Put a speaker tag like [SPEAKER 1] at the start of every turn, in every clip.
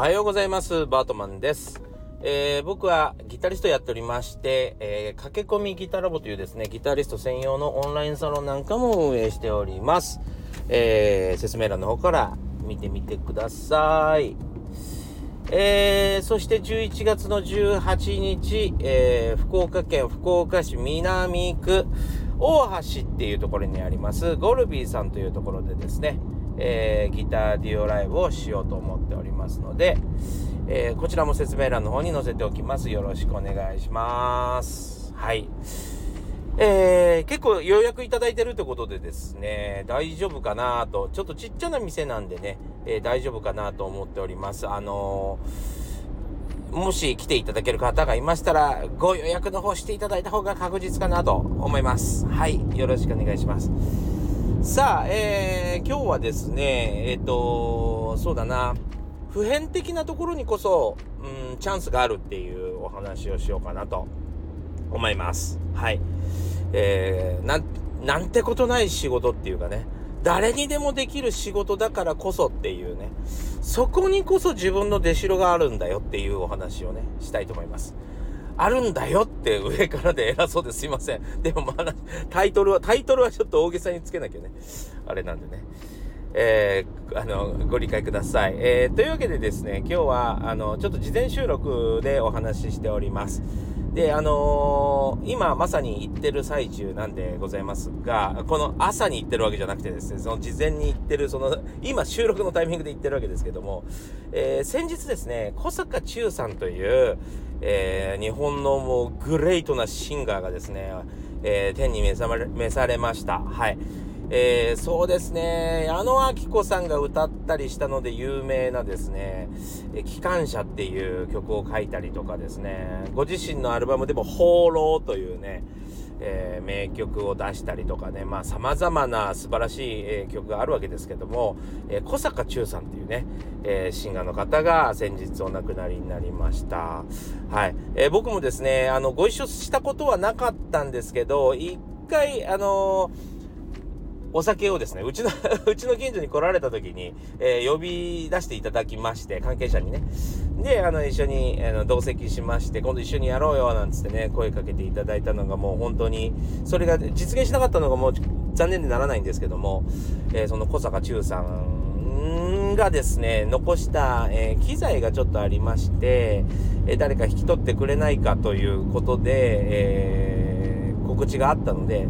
[SPEAKER 1] はようございます。バートマンです。えー、僕はギタリストやっておりまして、えー、駆け込みギタラボというですね、ギタリスト専用のオンラインサロンなんかも運営しております。えー、説明欄の方から見てみてください。えー、そして11月の18日、えー、福岡県福岡市南区大橋っていうところにありますゴルビーさんというところでですね、えー、ギターデュオライブをしようと思っておりますので、えー、こちらも説明欄の方に載せておきます。よろしくお願いします。はい。えー、結構予約いただいてるってことでですね、大丈夫かなと、ちょっとちっちゃな店なんでね、えー、大丈夫かなと思っております。あのー、もし来ていただける方がいましたら、ご予約の方していただいた方が確実かなと思います。はい。よろしくお願いします。さあ、えー、今日はですね、えっ、ー、と、そうだな、普遍的なところにこそ、うん、チャンスがあるっていうお話をしようかなと思います。はい。えー、なん、なんてことない仕事っていうかね、誰にでもできる仕事だからこそっていうね、そこにこそ自分の出代があるんだよっていうお話をね、したいと思います。あるんだよって上からで偉そうですいません。でもまだ、タイトルは、タイトルはちょっと大げさにつけなきゃね。あれなんでね。えー、あの、ご理解ください。えー、というわけでですね、今日は、あの、ちょっと事前収録でお話ししております。で、あのー、今まさに行ってる最中なんでございますが、この朝に行ってるわけじゃなくてですね、その事前に行ってる、その、今収録のタイミングで行ってるわけですけども、えー、先日ですね、小坂忠さんという、えー、日本のもうグレートなシンガーがですね、えー、天に召さ召されました。はい。えー、そうですね、矢野明子さんが歌ったりしたので有名なですね、え機関車っていう曲を書いたりとかですね、ご自身のアルバムでも放浪というね、えー、名曲を出したりとかね、まあ様々な素晴らしい、えー、曲があるわけですけども、えー、小坂忠さんっていうね、えシンガーの方が先日お亡くなりになりました。はい。え僕もですね、あの、ご一緒したことはなかったんですけど、一回、あのーお酒をですね、うちの うちの近所に来られた時に、えー、呼び出していただきまして、関係者にね。で、あの、一緒に、あの、同席しまして、今度一緒にやろうよ、なんつってね、声かけていただいたのがもう本当に、それが実現しなかったのがもう残念でならないんですけども、えー、その小坂忠さんがですね、残した、えー、機材がちょっとありまして、え誰か引き取ってくれないかということで、え告知があったので、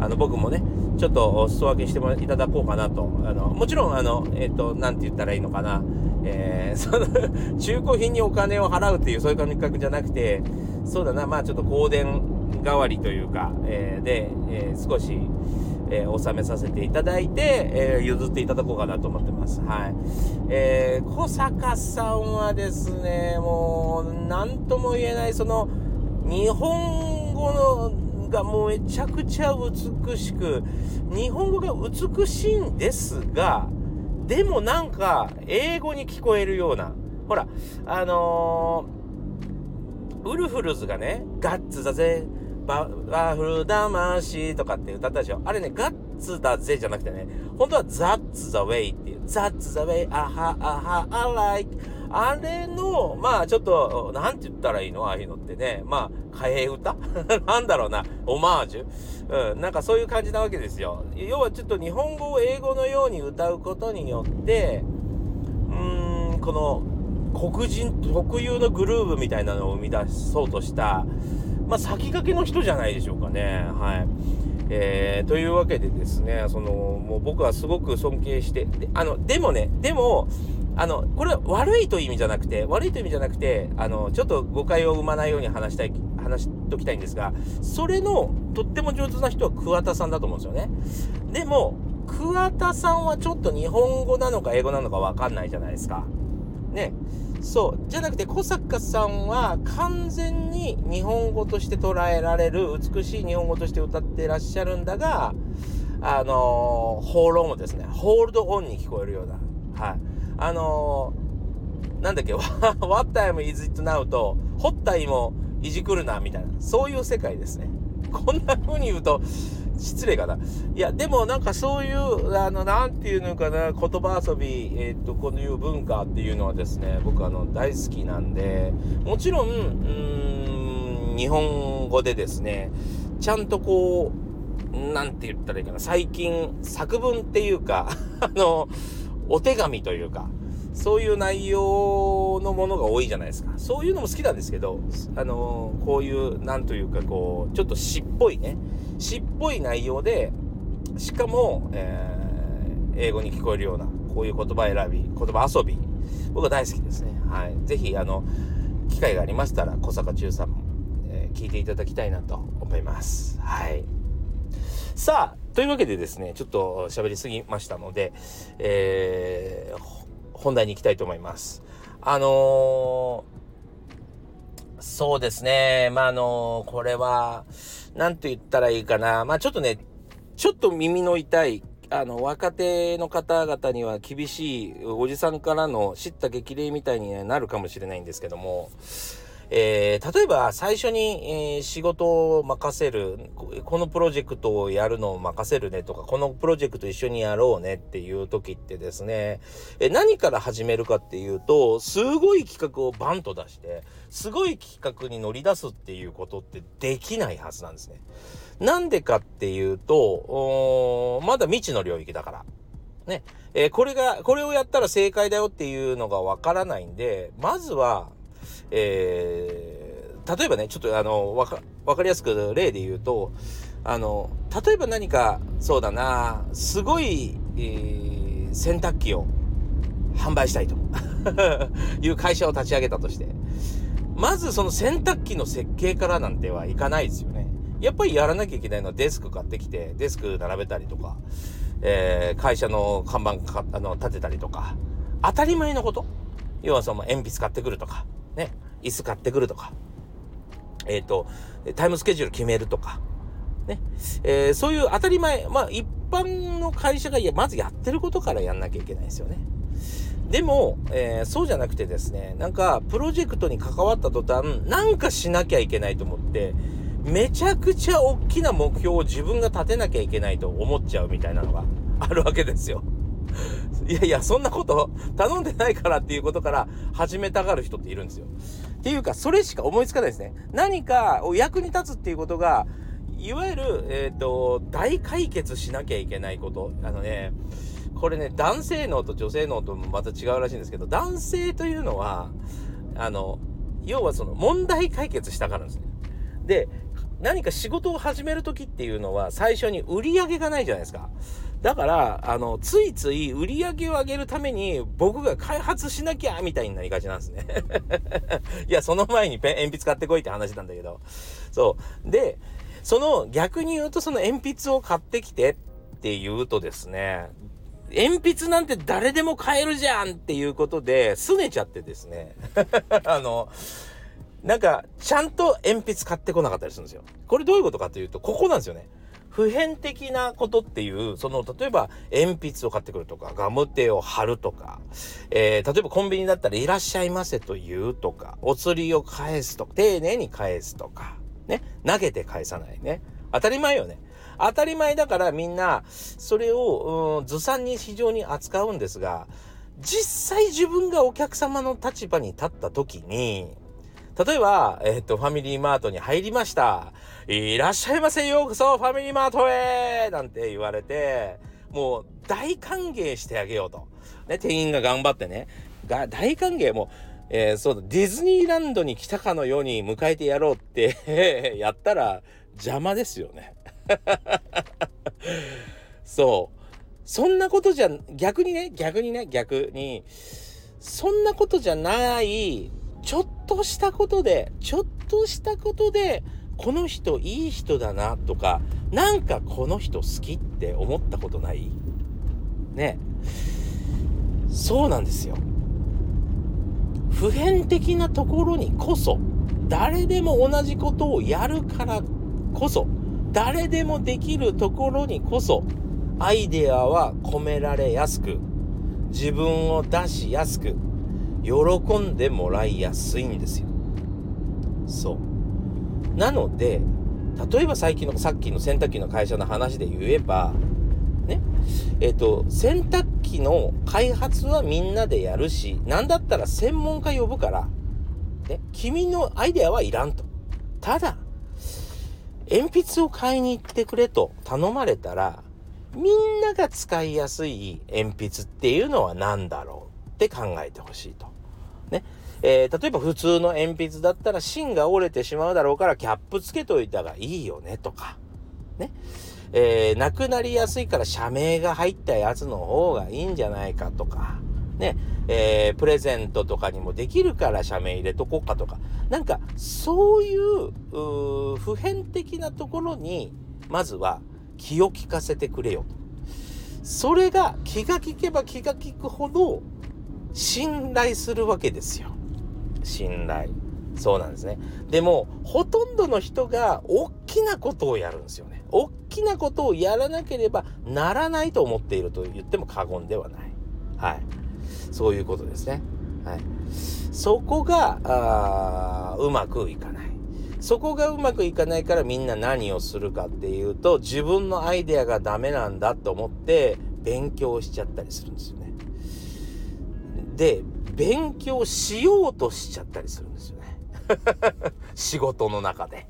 [SPEAKER 1] あの、僕もね、ちょっとお裾分けしてもいただこうかなと。あの、もちろん、あの、えっ、ー、と、なんて言ったらいいのかな。えー、その中古品にお金を払うっていう、そういう感覚じゃなくて、そうだな、まあちょっと香典代わりというか、えー、で、えー、少し、えー、納めさせていただいて、えー、譲っていただこうかなと思ってます。はい。えー、小坂さんはですね、もう、なんとも言えない、その、日本語のがもうめちゃくちゃ美しく、日本語が美しいんですが、でもなんか、英語に聞こえるような。ほら、あのー、ウルフルズがね、ガッツだぜ、バワフル魂とかって歌ったでしょ。あれね、ガッツだぜじゃなくてね、本当はザッツザウェイっていう、ザッツザウェイ、あは、あは、あライあれの、まあちょっと、なんて言ったらいいのああいうのってね。まあ、替え歌？なんだろうな。オマージュ？うん。なんかそういう感じなわけですよ。要はちょっと日本語を英語のように歌うことによって、うーん、この、黒人特有のグルーブみたいなのを生み出そうとした、まあ先駆けの人じゃないでしょうかね。はい。えー、というわけでですね、その、もう僕はすごく尊敬して、であの、でもね、でも、あの、これは悪いという意味じゃなくて、悪いという意味じゃなくて、あの、ちょっと誤解を生まないように話したい、話しときたいんですが、それの、とっても上手な人は桑田さんだと思うんですよね。でも、桑田さんはちょっと日本語なのか英語なのかわかんないじゃないですか。ね。そう。じゃなくて、小坂さんは完全に日本語として捉えられる、美しい日本語として歌ってらっしゃるんだが、あのー、放浪もですね、ホールドオンに聞こえるような。はい。あのー、なんだっけ、What time is it now と、ホッタイもいじくるな、みたいな。そういう世界ですね。こんな風に言うと、失礼かな。いや、でもなんかそういう、あの、なんていうのかな、言葉遊び、えっ、と、こういう文化っていうのはですね、僕あの、大好きなんで、もちろん、うん、日本語でですね、ちゃんとこう、なんて言ったらいいかな、最近、作文っていうか、あの、お手紙というか、そういう内容のものが多いじゃないですか。そういうのも好きなんですけど、あのー、こういう、なんというかこう、ちょっと詩っぽいね、詩っぽい内容で、しかも、えー、英語に聞こえるような、こういう言葉選び、言葉遊び、僕は大好きですね。はい。ぜひ、あの、機会がありましたら、小坂忠さんも、えー、聞いていただきたいなと思います。はい。さあ、というわけでですね、ちょっと喋りすぎましたので、えー、本題に行きたいと思います。あのー、そうですね。まあ、あのー、これは、なんと言ったらいいかな。まあ、ちょっとね、ちょっと耳の痛い、あの、若手の方々には厳しいおじさんからの知った激励みたいになるかもしれないんですけども、えー、例えば最初に、えー、仕事を任せる、このプロジェクトをやるのを任せるねとか、このプロジェクト一緒にやろうねっていう時ってですね、えー、何から始めるかっていうと、すごい企画をバンと出して、すごい企画に乗り出すっていうことってできないはずなんですね。なんでかっていうと、まだ未知の領域だから。ね。えー、これが、これをやったら正解だよっていうのがわからないんで、まずは、えー、例えばね、ちょっとあの、わか、わかりやすく例で言うと、あの、例えば何か、そうだな、すごい、えー、洗濯機を販売したいと いう会社を立ち上げたとして、まずその洗濯機の設計からなんてはいかないですよね。やっぱりやらなきゃいけないのはデスク買ってきて、デスク並べたりとか、えー、会社の看板かあの立てたりとか、当たり前のこと要はその鉛筆買ってくるとか、ね、椅子買ってくるとか、えっ、ー、と、タイムスケジュール決めるとか、ね、えー、そういう当たり前、まあ一般の会社がいや、まずやってることからやんなきゃいけないですよね。でも、えー、そうじゃなくてですね、なんか、プロジェクトに関わった途端、なんかしなきゃいけないと思って、めちゃくちゃ大きな目標を自分が立てなきゃいけないと思っちゃうみたいなのがあるわけですよ。いやいや、そんなこと頼んでないからっていうことから始めたがる人っているんですよ。っていうか、それしか思いつかないですね。何かを役に立つっていうことが、いわゆる、えっ、ー、と、大解決しなきゃいけないこと。あのね、これね、男性脳と女性脳ともまた違うらしいんですけど、男性というのは、あの、要はその問題解決したがるんですね。で、何か仕事を始める時っていうのは最初に売り上げがないじゃないですか。だから、あの、ついつい売り上げを上げるために僕が開発しなきゃみたいになりがちなんですね。いや、その前にペン、鉛筆買ってこいって話なんだけど。そう。で、その逆に言うとその鉛筆を買ってきてって言うとですね、鉛筆なんて誰でも買えるじゃんっていうことで、拗ねちゃってですね。あの、なんか、ちゃんと鉛筆買ってこなかったりするんですよ。これどういうことかというと、ここなんですよね。普遍的なことっていう、その、例えば、鉛筆を買ってくるとか、ガムテを貼るとか、えー、例えばコンビニだったら、いらっしゃいませと言うとか、お釣りを返すとか、丁寧に返すとか、ね、投げて返さないね。当たり前よね。当たり前だからみんな、それを、うん、ずさんに非常に扱うんですが、実際自分がお客様の立場に立った時に、例えば、えっ、と、ファミリーマートに入りました。いらっしゃいませようこそファミリーマートへなんて言われて、もう大歓迎してあげようと。ね、店員が頑張ってね、が大歓迎もえー、そうだ、ディズニーランドに来たかのように迎えてやろうって やったら邪魔ですよね。そう。そんなことじゃ、逆にね、逆にね、逆に、そんなことじゃない、ちょっとしたことで、ちょっとしたことで、この人いい人だなとか、なんかこの人好きって思ったことない？ね。そうなんですよ。普遍的なところにこそ、誰でも同じことをやるからこそ、誰でもできるところにこそ、アイデアは込められやすく、自分を出しやすく、喜んでもらいやすいんですよ。そう。なので、例えば最近のさっきの洗濯機の会社の話で言えばねえっ、ー、と洗濯機の開発はみんなでやるし何だったら専門家呼ぶから、ね、君のアイデアはいらんとただ鉛筆を買いに行ってくれと頼まれたらみんなが使いやすい鉛筆っていうのは何だろうって考えてほしいと。ね。えー、例えば普通の鉛筆だったら芯が折れてしまうだろうからキャップつけといたがいいよねとか。ね。えー、なくなりやすいから社名が入ったやつの方がいいんじゃないかとか。ね。えー、プレゼントとかにもできるから社名入れとこうかとか。なんか、そういう、う普遍的なところに、まずは気を利かせてくれよと。それが気が利けば気が利くほど信頼するわけですよ。信頼。そうなんですね。でも、ほとんどの人が大きなことをやるんですよね。大きなことをやらなければならないと思っていると言っても過言ではない。はい。そういうことですね。はい。そこが、うまくいかない。そこがうまくいかないからみんな何をするかっていうと、自分のアイデアがダメなんだと思って勉強しちゃったりするんですよ。で、勉強しようとしちゃったりするんですよね。仕事の中で。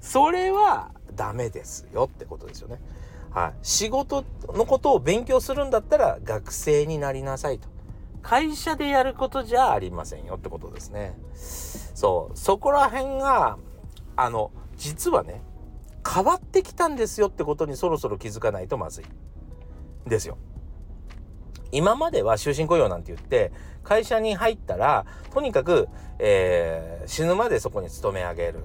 [SPEAKER 1] それはダメですよってことですよね。はい。仕事のことを勉強するんだったら学生になりなさいと。会社でやることじゃありませんよってことですね。そう。そこら辺が、あの、実はね、変わってきたんですよってことにそろそろ気づかないとまずい。ですよ。今までは終身雇用なんて言って、会社に入ったら、とにかく、えー、死ぬまでそこに勤め上げる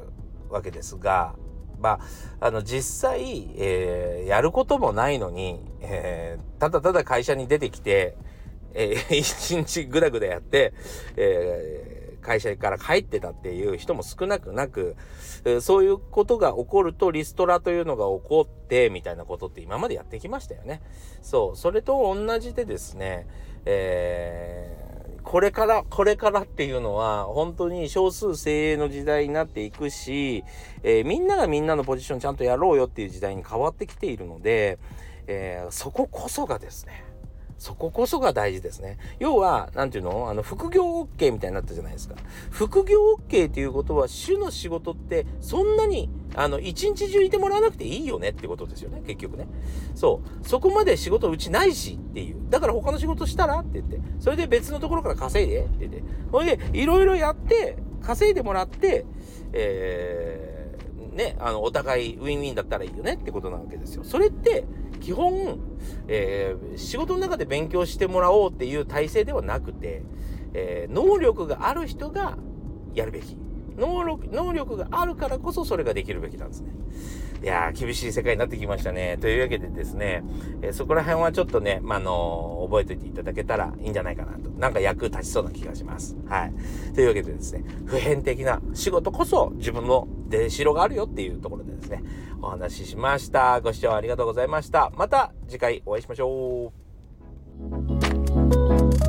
[SPEAKER 1] わけですが、まあ、あの、実際、えー、やることもないのに、えー、ただただ会社に出てきて、えー、一日ぐだぐだやって、えー、会社から帰ってたっていう人も少なくなく、そういうことが起こるとリストラというのが起こって、みたいなことって今までやってきましたよね。そう、それと同じでですね、えーこれから、これからっていうのは、本当に少数精鋭の時代になっていくし、えー、みんながみんなのポジションちゃんとやろうよっていう時代に変わってきているので、えー、そここそがですね、そここそが大事ですね。要は、なんていうの？あの、副業 OK みたいになったじゃないですか。副業 OK っていうことは、主の仕事って、そんなに、あの、一日中いてもらわなくていいよね？ってことですよね、結局ね。そう。そこまで仕事うちないしっていう。だから他の仕事したら？って言って。それで別のところから稼いで？って言って。ほいで、いろいろやって、稼いでもらって、えー、ね、あの、お互いウィンウィンだったらいいよねってことなわけですよ。それって、基本、えー、仕事の中で勉強してもらおうっていう体制ではなくて、えー、能力がある人がやるべき。能力、能力があるからこそそれができるべきなんですね。いやー、厳しい世界になってきましたね。というわけでですね、えー、そこら辺はちょっとね、まあのー、覚えておいていただけたらいいんじゃないかなと。なんか役立ちそうな気がします。はい。というわけでですね、普遍的な仕事こそ自分の出しろがあるよっていうところでですね、お話ししました。ご視聴ありがとうございました。また次回お会いしましょう。